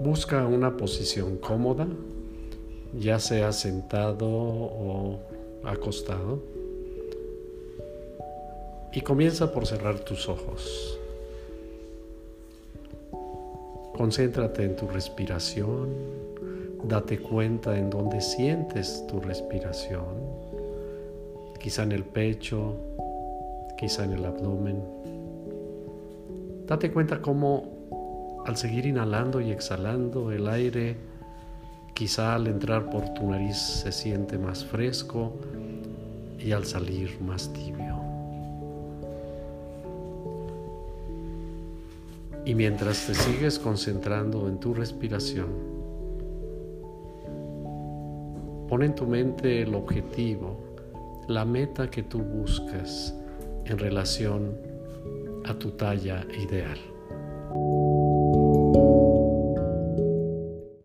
Busca una posición cómoda, ya sea sentado o acostado. Y comienza por cerrar tus ojos. Concéntrate en tu respiración, date cuenta en dónde sientes tu respiración, quizá en el pecho, quizá en el abdomen. Date cuenta cómo al seguir inhalando y exhalando el aire, quizá al entrar por tu nariz se siente más fresco y al salir más tibio. Y mientras te sigues concentrando en tu respiración, pon en tu mente el objetivo, la meta que tú buscas en relación a tu talla ideal.